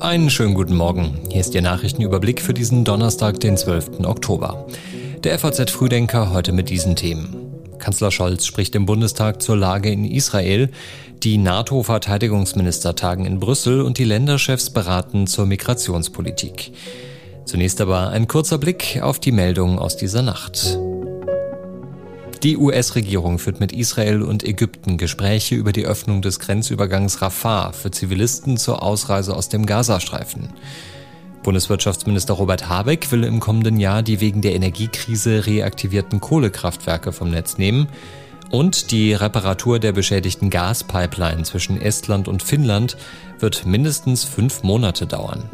Einen schönen guten Morgen. Hier ist Ihr Nachrichtenüberblick für diesen Donnerstag, den 12. Oktober. Der FAZ Frühdenker heute mit diesen Themen. Kanzler Scholz spricht im Bundestag zur Lage in Israel. Die NATO-Verteidigungsminister tagen in Brüssel und die Länderchefs beraten zur Migrationspolitik. Zunächst aber ein kurzer Blick auf die Meldungen aus dieser Nacht. Die US-Regierung führt mit Israel und Ägypten Gespräche über die Öffnung des Grenzübergangs Rafah für Zivilisten zur Ausreise aus dem Gazastreifen. Bundeswirtschaftsminister Robert Habeck will im kommenden Jahr die wegen der Energiekrise reaktivierten Kohlekraftwerke vom Netz nehmen und die Reparatur der beschädigten Gaspipeline zwischen Estland und Finnland wird mindestens fünf Monate dauern.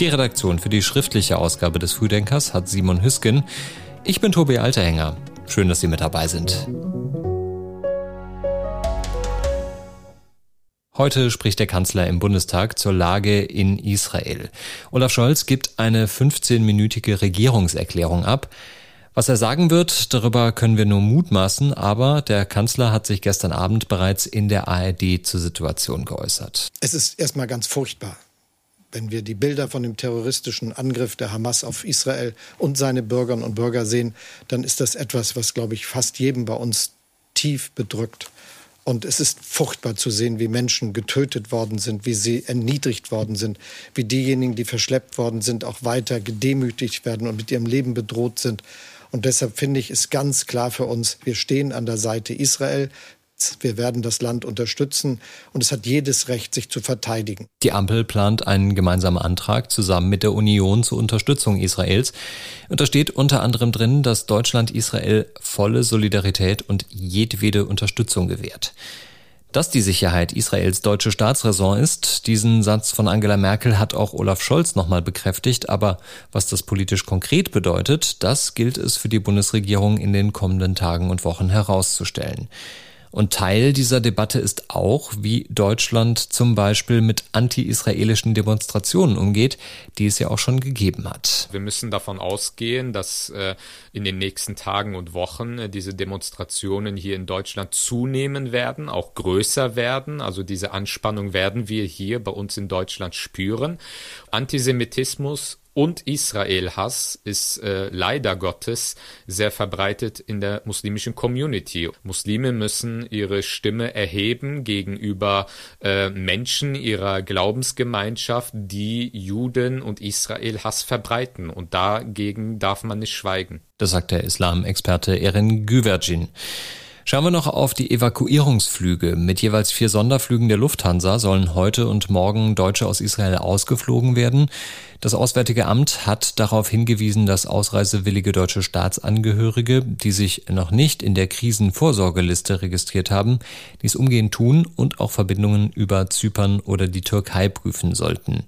Die Redaktion für die schriftliche Ausgabe des Frühdenkers hat Simon Hüsken. Ich bin Tobi Alterhänger. Schön, dass Sie mit dabei sind. Heute spricht der Kanzler im Bundestag zur Lage in Israel. Olaf Scholz gibt eine 15-minütige Regierungserklärung ab. Was er sagen wird, darüber können wir nur mutmaßen, aber der Kanzler hat sich gestern Abend bereits in der ARD zur Situation geäußert. Es ist erstmal ganz furchtbar, wenn wir die Bilder von dem terroristischen Angriff der Hamas auf Israel und seine Bürgerinnen und Bürger sehen, dann ist das etwas, was, glaube ich, fast jedem bei uns tief bedrückt. Und es ist furchtbar zu sehen, wie Menschen getötet worden sind, wie sie erniedrigt worden sind, wie diejenigen, die verschleppt worden sind, auch weiter gedemütigt werden und mit ihrem Leben bedroht sind. Und deshalb finde ich es ganz klar für uns, wir stehen an der Seite Israel. Wir werden das Land unterstützen und es hat jedes Recht, sich zu verteidigen. Die Ampel plant einen gemeinsamen Antrag zusammen mit der Union zur Unterstützung Israels. Und da steht unter anderem drin, dass Deutschland Israel volle Solidarität und jedwede Unterstützung gewährt. Dass die Sicherheit Israels deutsche Staatsräson ist, diesen Satz von Angela Merkel hat auch Olaf Scholz nochmal bekräftigt, aber was das politisch konkret bedeutet, das gilt es für die Bundesregierung in den kommenden Tagen und Wochen herauszustellen. Und Teil dieser Debatte ist auch, wie Deutschland zum Beispiel mit anti-israelischen Demonstrationen umgeht, die es ja auch schon gegeben hat. Wir müssen davon ausgehen, dass äh, in den nächsten Tagen und Wochen äh, diese Demonstrationen hier in Deutschland zunehmen werden, auch größer werden. Also diese Anspannung werden wir hier bei uns in Deutschland spüren. Antisemitismus und Israel-Hass ist äh, leider Gottes sehr verbreitet in der muslimischen Community. Muslime müssen ihre Stimme erheben gegenüber äh, Menschen ihrer Glaubensgemeinschaft, die Juden und Israel-Hass verbreiten. Und dagegen darf man nicht schweigen. Das sagt der Islam-Experte Erin Güvercin. Schauen wir noch auf die Evakuierungsflüge. Mit jeweils vier Sonderflügen der Lufthansa sollen heute und morgen Deutsche aus Israel ausgeflogen werden. Das Auswärtige Amt hat darauf hingewiesen, dass ausreisewillige deutsche Staatsangehörige, die sich noch nicht in der Krisenvorsorgeliste registriert haben, dies umgehend tun und auch Verbindungen über Zypern oder die Türkei prüfen sollten.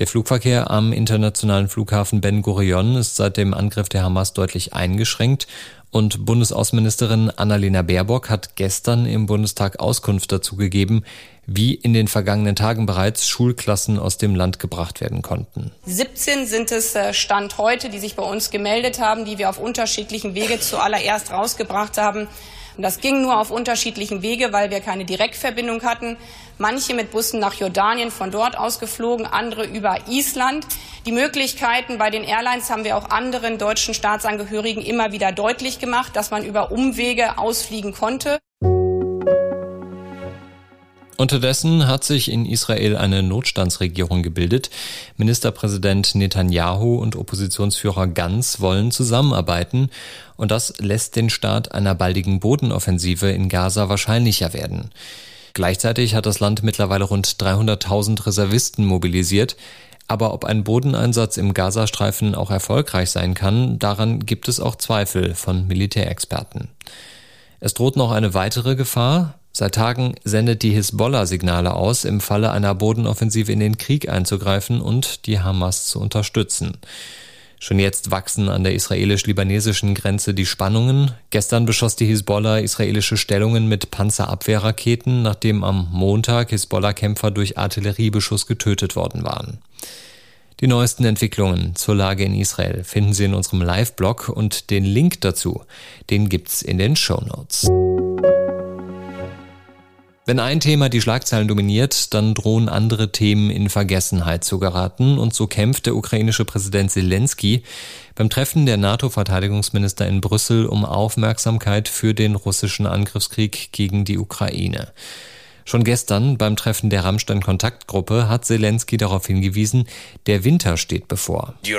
Der Flugverkehr am internationalen Flughafen Ben Gurion ist seit dem Angriff der Hamas deutlich eingeschränkt. Und Bundesaußenministerin Annalena Baerbock hat gestern im Bundestag Auskunft dazu gegeben, wie in den vergangenen Tagen bereits Schulklassen aus dem Land gebracht werden konnten. 17 sind es äh, Stand heute, die sich bei uns gemeldet haben, die wir auf unterschiedlichen Wege zuallererst rausgebracht haben. Und das ging nur auf unterschiedlichen Wege, weil wir keine Direktverbindung hatten. Manche mit Bussen nach Jordanien von dort aus geflogen, andere über Island. Die Möglichkeiten bei den Airlines haben wir auch anderen deutschen Staatsangehörigen immer wieder deutlich gemacht, dass man über Umwege ausfliegen konnte. Unterdessen hat sich in Israel eine Notstandsregierung gebildet. Ministerpräsident Netanyahu und Oppositionsführer Gantz wollen zusammenarbeiten und das lässt den Start einer baldigen Bodenoffensive in Gaza wahrscheinlicher werden. Gleichzeitig hat das Land mittlerweile rund 300.000 Reservisten mobilisiert. Aber ob ein Bodeneinsatz im Gazastreifen auch erfolgreich sein kann, daran gibt es auch Zweifel von Militärexperten. Es droht noch eine weitere Gefahr. Seit Tagen sendet die Hisbollah Signale aus, im Falle einer Bodenoffensive in den Krieg einzugreifen und die Hamas zu unterstützen. Schon jetzt wachsen an der israelisch-libanesischen Grenze die Spannungen. Gestern beschoss die Hisbollah israelische Stellungen mit Panzerabwehrraketen, nachdem am Montag Hisbollah-Kämpfer durch Artilleriebeschuss getötet worden waren. Die neuesten Entwicklungen zur Lage in Israel finden Sie in unserem Live-Blog und den Link dazu, den gibt's in den Show Notes. Wenn ein Thema die Schlagzeilen dominiert, dann drohen andere Themen in Vergessenheit zu geraten und so kämpft der ukrainische Präsident Zelensky beim Treffen der NATO-Verteidigungsminister in Brüssel um Aufmerksamkeit für den russischen Angriffskrieg gegen die Ukraine. Schon gestern beim Treffen der Rammstein-Kontaktgruppe hat Zelensky darauf hingewiesen, der Winter steht bevor. Wie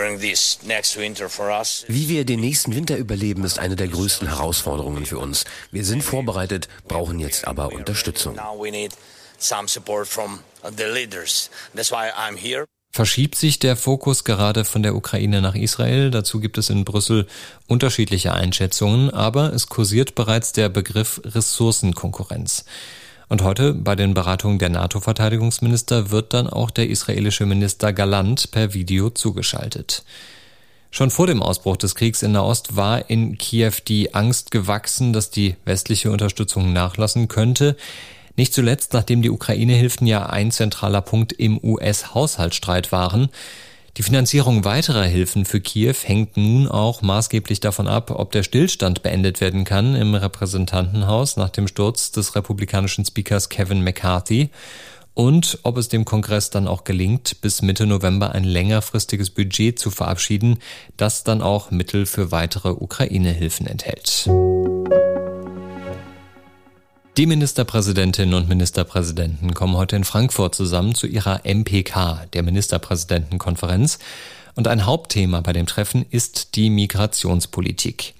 wir den nächsten Winter überleben, ist eine der größten Herausforderungen für uns. Wir sind vorbereitet, brauchen jetzt aber Unterstützung. Verschiebt sich der Fokus gerade von der Ukraine nach Israel? Dazu gibt es in Brüssel unterschiedliche Einschätzungen, aber es kursiert bereits der Begriff Ressourcenkonkurrenz. Und heute bei den Beratungen der NATO-Verteidigungsminister wird dann auch der israelische Minister Galant per Video zugeschaltet. Schon vor dem Ausbruch des Kriegs in Nahost war in Kiew die Angst gewachsen, dass die westliche Unterstützung nachlassen könnte. Nicht zuletzt, nachdem die Ukraine-Hilfen ja ein zentraler Punkt im US-Haushaltsstreit waren. Die Finanzierung weiterer Hilfen für Kiew hängt nun auch maßgeblich davon ab, ob der Stillstand beendet werden kann im Repräsentantenhaus nach dem Sturz des republikanischen Speakers Kevin McCarthy und ob es dem Kongress dann auch gelingt, bis Mitte November ein längerfristiges Budget zu verabschieden, das dann auch Mittel für weitere Ukraine-Hilfen enthält. Die Ministerpräsidentinnen und Ministerpräsidenten kommen heute in Frankfurt zusammen zu ihrer MPK, der Ministerpräsidentenkonferenz. Und ein Hauptthema bei dem Treffen ist die Migrationspolitik.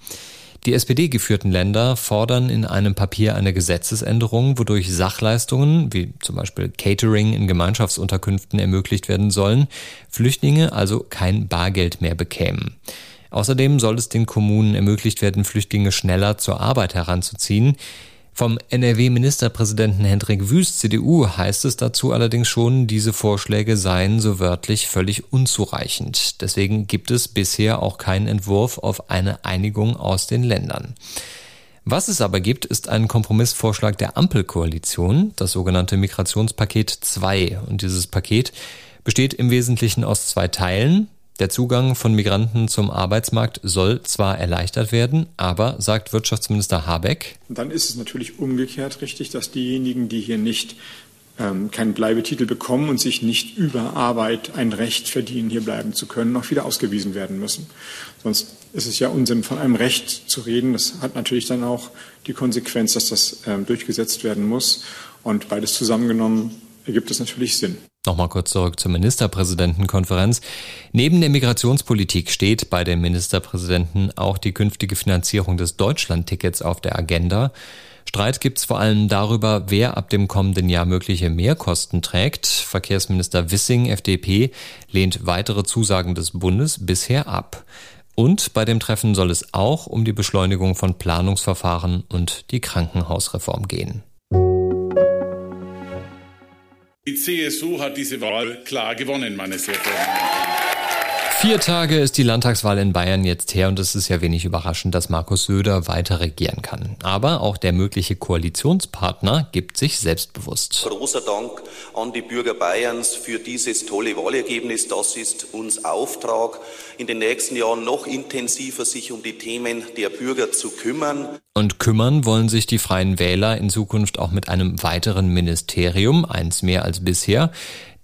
Die SPD-geführten Länder fordern in einem Papier eine Gesetzesänderung, wodurch Sachleistungen, wie zum Beispiel Catering in Gemeinschaftsunterkünften ermöglicht werden sollen, Flüchtlinge also kein Bargeld mehr bekämen. Außerdem soll es den Kommunen ermöglicht werden, Flüchtlinge schneller zur Arbeit heranzuziehen. Vom NRW-Ministerpräsidenten Hendrik Wüst, CDU, heißt es dazu allerdings schon, diese Vorschläge seien so wörtlich völlig unzureichend. Deswegen gibt es bisher auch keinen Entwurf auf eine Einigung aus den Ländern. Was es aber gibt, ist ein Kompromissvorschlag der Ampelkoalition, das sogenannte Migrationspaket 2. Und dieses Paket besteht im Wesentlichen aus zwei Teilen. Der Zugang von Migranten zum Arbeitsmarkt soll zwar erleichtert werden, aber, sagt Wirtschaftsminister Habeck, dann ist es natürlich umgekehrt richtig, dass diejenigen, die hier nicht ähm, keinen Bleibetitel bekommen und sich nicht über Arbeit ein Recht verdienen, hier bleiben zu können, auch wieder ausgewiesen werden müssen. Sonst ist es ja Unsinn, von einem Recht zu reden. Das hat natürlich dann auch die Konsequenz, dass das ähm, durchgesetzt werden muss. Und beides zusammengenommen ergibt es natürlich Sinn. Nochmal kurz zurück zur Ministerpräsidentenkonferenz. Neben der Migrationspolitik steht bei den Ministerpräsidenten auch die künftige Finanzierung des Deutschlandtickets auf der Agenda. Streit gibt's vor allem darüber, wer ab dem kommenden Jahr mögliche Mehrkosten trägt. Verkehrsminister Wissing, FDP, lehnt weitere Zusagen des Bundes bisher ab. Und bei dem Treffen soll es auch um die Beschleunigung von Planungsverfahren und die Krankenhausreform gehen. Die CSU hat diese Wahl klar gewonnen, meine sehr verehrten Vier Tage ist die Landtagswahl in Bayern jetzt her und es ist ja wenig überraschend, dass Markus Söder weiter regieren kann. Aber auch der mögliche Koalitionspartner gibt sich selbstbewusst. Großer Dank an die Bürger Bayerns für dieses tolle Wahlergebnis. Das ist uns Auftrag, in den nächsten Jahren noch intensiver sich um die Themen der Bürger zu kümmern. Und kümmern wollen sich die Freien Wähler in Zukunft auch mit einem weiteren Ministerium, eins mehr als bisher.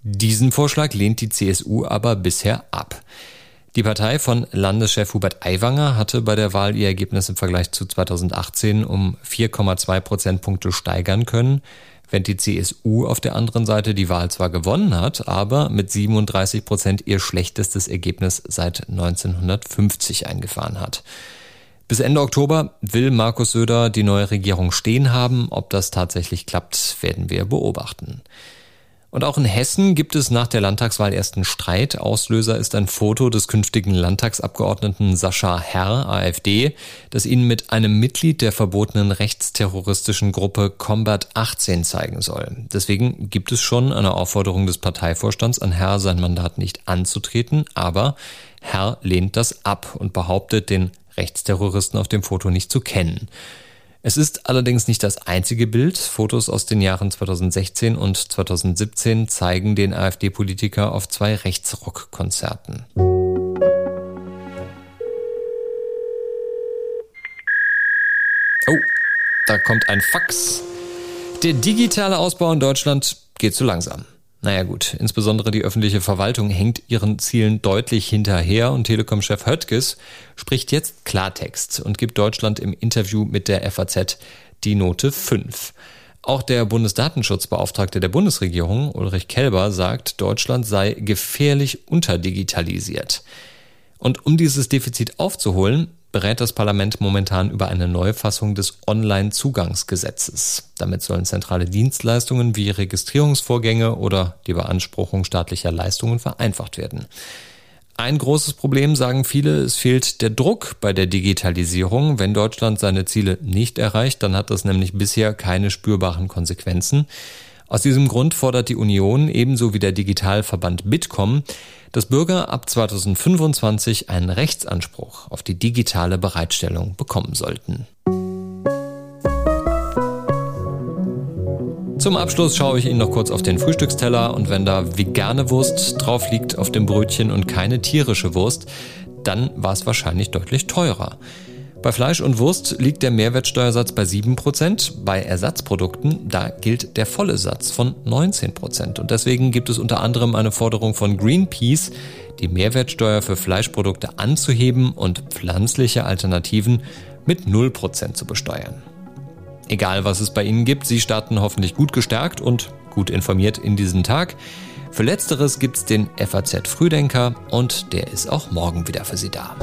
Diesen Vorschlag lehnt die CSU aber bisher ab. Die Partei von Landeschef Hubert Aiwanger hatte bei der Wahl ihr Ergebnis im Vergleich zu 2018 um 4,2 Prozentpunkte steigern können, während die CSU auf der anderen Seite die Wahl zwar gewonnen hat, aber mit 37 Prozent ihr schlechtestes Ergebnis seit 1950 eingefahren hat. Bis Ende Oktober will Markus Söder die neue Regierung stehen haben. Ob das tatsächlich klappt, werden wir beobachten. Und auch in Hessen gibt es nach der Landtagswahl ersten Streit. Auslöser ist ein Foto des künftigen Landtagsabgeordneten Sascha Herr, AfD, das ihn mit einem Mitglied der verbotenen rechtsterroristischen Gruppe Combat 18 zeigen soll. Deswegen gibt es schon eine Aufforderung des Parteivorstands an Herr, sein Mandat nicht anzutreten, aber Herr lehnt das ab und behauptet, den Rechtsterroristen auf dem Foto nicht zu kennen. Es ist allerdings nicht das einzige Bild. Fotos aus den Jahren 2016 und 2017 zeigen den AfD-Politiker auf zwei Rechtsrockkonzerten. Oh, da kommt ein Fax. Der digitale Ausbau in Deutschland geht zu langsam. Naja gut, insbesondere die öffentliche Verwaltung hängt ihren Zielen deutlich hinterher und Telekom-Chef Höttges spricht jetzt Klartext und gibt Deutschland im Interview mit der FAZ die Note 5. Auch der Bundesdatenschutzbeauftragte der Bundesregierung, Ulrich Kelber, sagt, Deutschland sei gefährlich unterdigitalisiert. Und um dieses Defizit aufzuholen, berät das Parlament momentan über eine Neufassung des Online-Zugangsgesetzes. Damit sollen zentrale Dienstleistungen wie Registrierungsvorgänge oder die Beanspruchung staatlicher Leistungen vereinfacht werden. Ein großes Problem, sagen viele, es fehlt der Druck bei der Digitalisierung. Wenn Deutschland seine Ziele nicht erreicht, dann hat das nämlich bisher keine spürbaren Konsequenzen. Aus diesem Grund fordert die Union ebenso wie der Digitalverband Bitkom, dass Bürger ab 2025 einen Rechtsanspruch auf die digitale Bereitstellung bekommen sollten. Zum Abschluss schaue ich Ihnen noch kurz auf den Frühstücksteller und wenn da vegane Wurst drauf liegt auf dem Brötchen und keine tierische Wurst, dann war es wahrscheinlich deutlich teurer. Bei Fleisch und Wurst liegt der Mehrwertsteuersatz bei 7%, bei Ersatzprodukten, da gilt der volle Satz von 19%. Und deswegen gibt es unter anderem eine Forderung von Greenpeace, die Mehrwertsteuer für Fleischprodukte anzuheben und pflanzliche Alternativen mit 0% zu besteuern. Egal was es bei Ihnen gibt, Sie starten hoffentlich gut gestärkt und gut informiert in diesen Tag. Für letzteres gibt's den FAZ Frühdenker und der ist auch morgen wieder für Sie da.